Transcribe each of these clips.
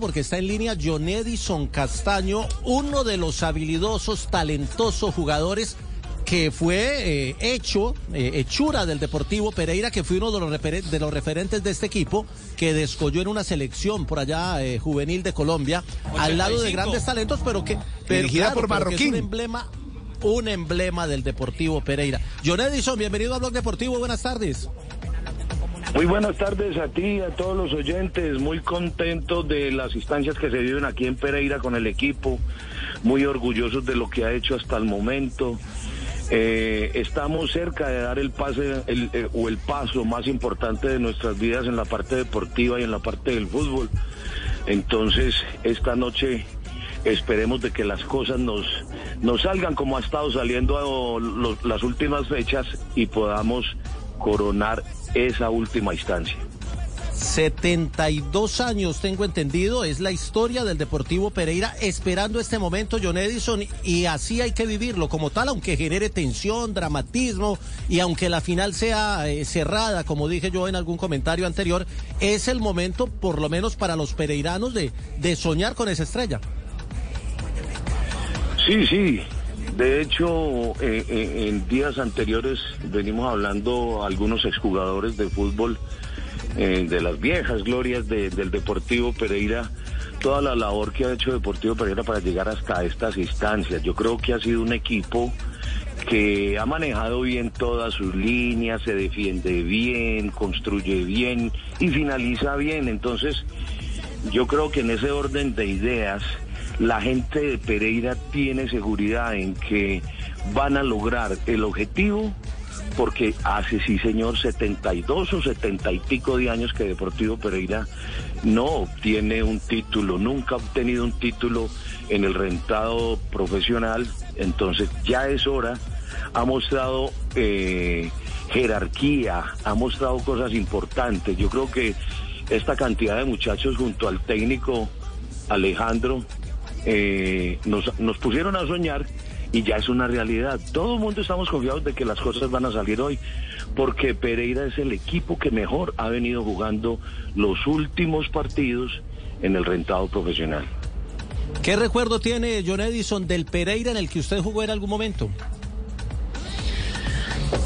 porque está en línea John Edison Castaño, uno de los habilidosos, talentosos jugadores que fue eh, hecho, eh, hechura del Deportivo Pereira, que fue uno de los, de los referentes de este equipo, que descolló en una selección por allá eh, juvenil de Colombia, al lado de grandes talentos, pero que... Dirigida por Marroquín. es un emblema, un emblema del Deportivo Pereira. John Edison, bienvenido a Blog Deportivo, buenas tardes. Muy buenas tardes a ti y a todos los oyentes. Muy contento de las instancias que se viven aquí en Pereira con el equipo. Muy orgullosos de lo que ha hecho hasta el momento. Eh, estamos cerca de dar el pase eh, o el paso más importante de nuestras vidas en la parte deportiva y en la parte del fútbol. Entonces, esta noche esperemos de que las cosas nos, nos salgan como ha estado saliendo las últimas fechas y podamos coronar esa última instancia. 72 años, tengo entendido, es la historia del Deportivo Pereira esperando este momento, John Edison, y así hay que vivirlo como tal, aunque genere tensión, dramatismo, y aunque la final sea eh, cerrada, como dije yo en algún comentario anterior, es el momento, por lo menos para los pereiranos, de, de soñar con esa estrella. Sí, sí. De hecho, eh, eh, en días anteriores venimos hablando algunos exjugadores de fútbol eh, de las viejas glorias del Deportivo Pereira, toda la labor que ha hecho Deportivo Pereira para llegar hasta estas instancias. Yo creo que ha sido un equipo que ha manejado bien todas sus líneas, se defiende bien, construye bien y finaliza bien. Entonces, yo creo que en ese orden de ideas, la gente de Pereira tiene seguridad en que van a lograr el objetivo porque hace, sí señor, 72 o 70 y pico de años que Deportivo Pereira no obtiene un título, nunca ha obtenido un título en el rentado profesional, entonces ya es hora, ha mostrado eh, jerarquía, ha mostrado cosas importantes, yo creo que esta cantidad de muchachos junto al técnico Alejandro eh, nos, nos pusieron a soñar y ya es una realidad. Todo el mundo estamos confiados de que las cosas van a salir hoy, porque Pereira es el equipo que mejor ha venido jugando los últimos partidos en el rentado profesional. ¿Qué recuerdo tiene John Edison del Pereira en el que usted jugó en algún momento?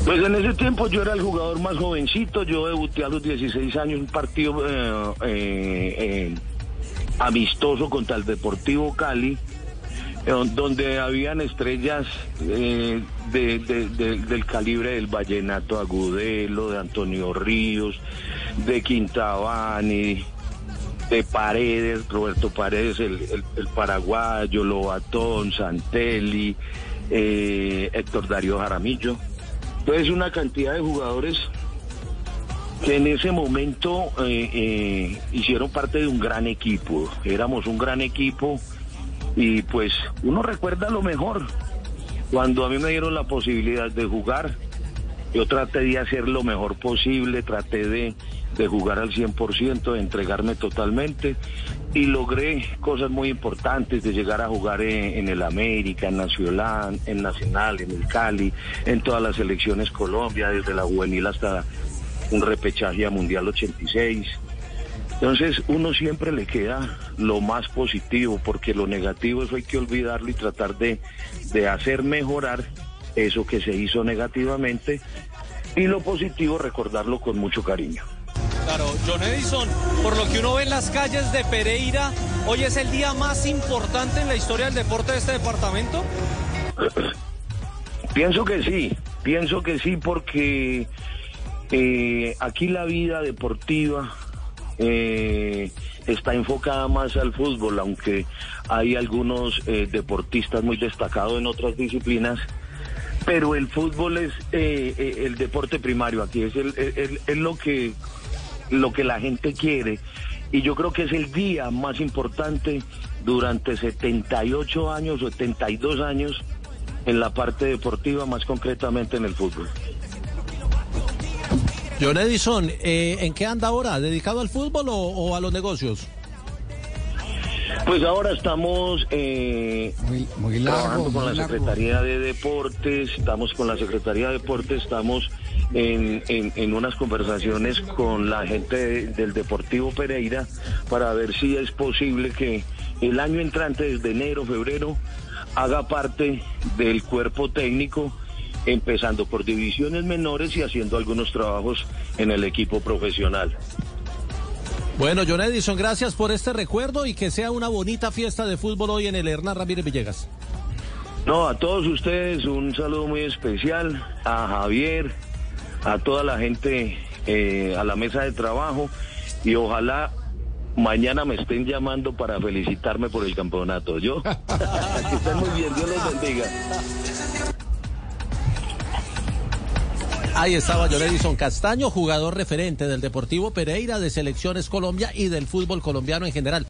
Pues en ese tiempo yo era el jugador más jovencito, yo debuté a los 16 años un partido eh, eh, eh, amistoso contra el Deportivo Cali donde habían estrellas eh, del calibre del Vallenato Agudelo, de Antonio Ríos, de Quintabani, de Paredes, Roberto Paredes, el, paraguayo, Lobatón, Santelli, eh, Héctor Darío Jaramillo. Entonces una cantidad de jugadores que en ese momento eh, hicieron parte de un gran equipo. Éramos un gran equipo y pues uno recuerda lo mejor. Cuando a mí me dieron la posibilidad de jugar, yo traté de hacer lo mejor posible, traté de, jugar al 100%, de entregarme totalmente y logré cosas muy importantes de llegar a jugar en, el América, en Nacional, en Nacional, en el Cali, en todas las selecciones Colombia, desde la juvenil hasta un repechaje a Mundial 86. Entonces uno siempre le queda lo más positivo, porque lo negativo eso hay que olvidarlo y tratar de, hacer mejorar eso que se hizo negativamente y lo positivo recordarlo con mucho cariño. Claro, John Edison, por lo que uno ve en las calles de Pereira, hoy es el día más importante en la historia del deporte de este departamento. Pienso que sí, pienso que sí porque eh, aquí la vida deportiva eh, está enfocada más al fútbol, aunque hay algunos eh, deportistas muy destacados en otras disciplinas, pero el fútbol es eh, eh, el deporte primario aquí, es, el, lo, que, lo que la gente quiere. Y yo creo que es el día más importante durante 78 años, 72 años en la parte deportiva, más concretamente en el fútbol. John Edison, eh, ¿en qué anda ahora? ¿Dedicado al fútbol o, a los negocios? Pues ahora estamos eh, trabajando con la Secretaría de Deportes, estamos con la Secretaría de Deportes, estamos en, en, unas conversaciones con la gente del Deportivo Pereira para ver si es posible que el año entrante, desde enero, febrero, haga parte del cuerpo técnico, empezando por divisiones menores y haciendo algunos trabajos en el equipo profesional. Bueno, John Edison, gracias por este recuerdo y que sea una bonita fiesta de fútbol hoy en el Hernán Ramírez Villegas. No, a todos ustedes un saludo muy especial, a Javier, a toda la gente, eh, a la mesa de trabajo y ojalá mañana me estén llamando para felicitarme por el campeonato. Yo, que estén muy bien, Dios los bendiga. Ahí estaba Edison Castaño, jugador referente del Deportivo Pereira, de Selecciones Colombia y del fútbol colombiano en general.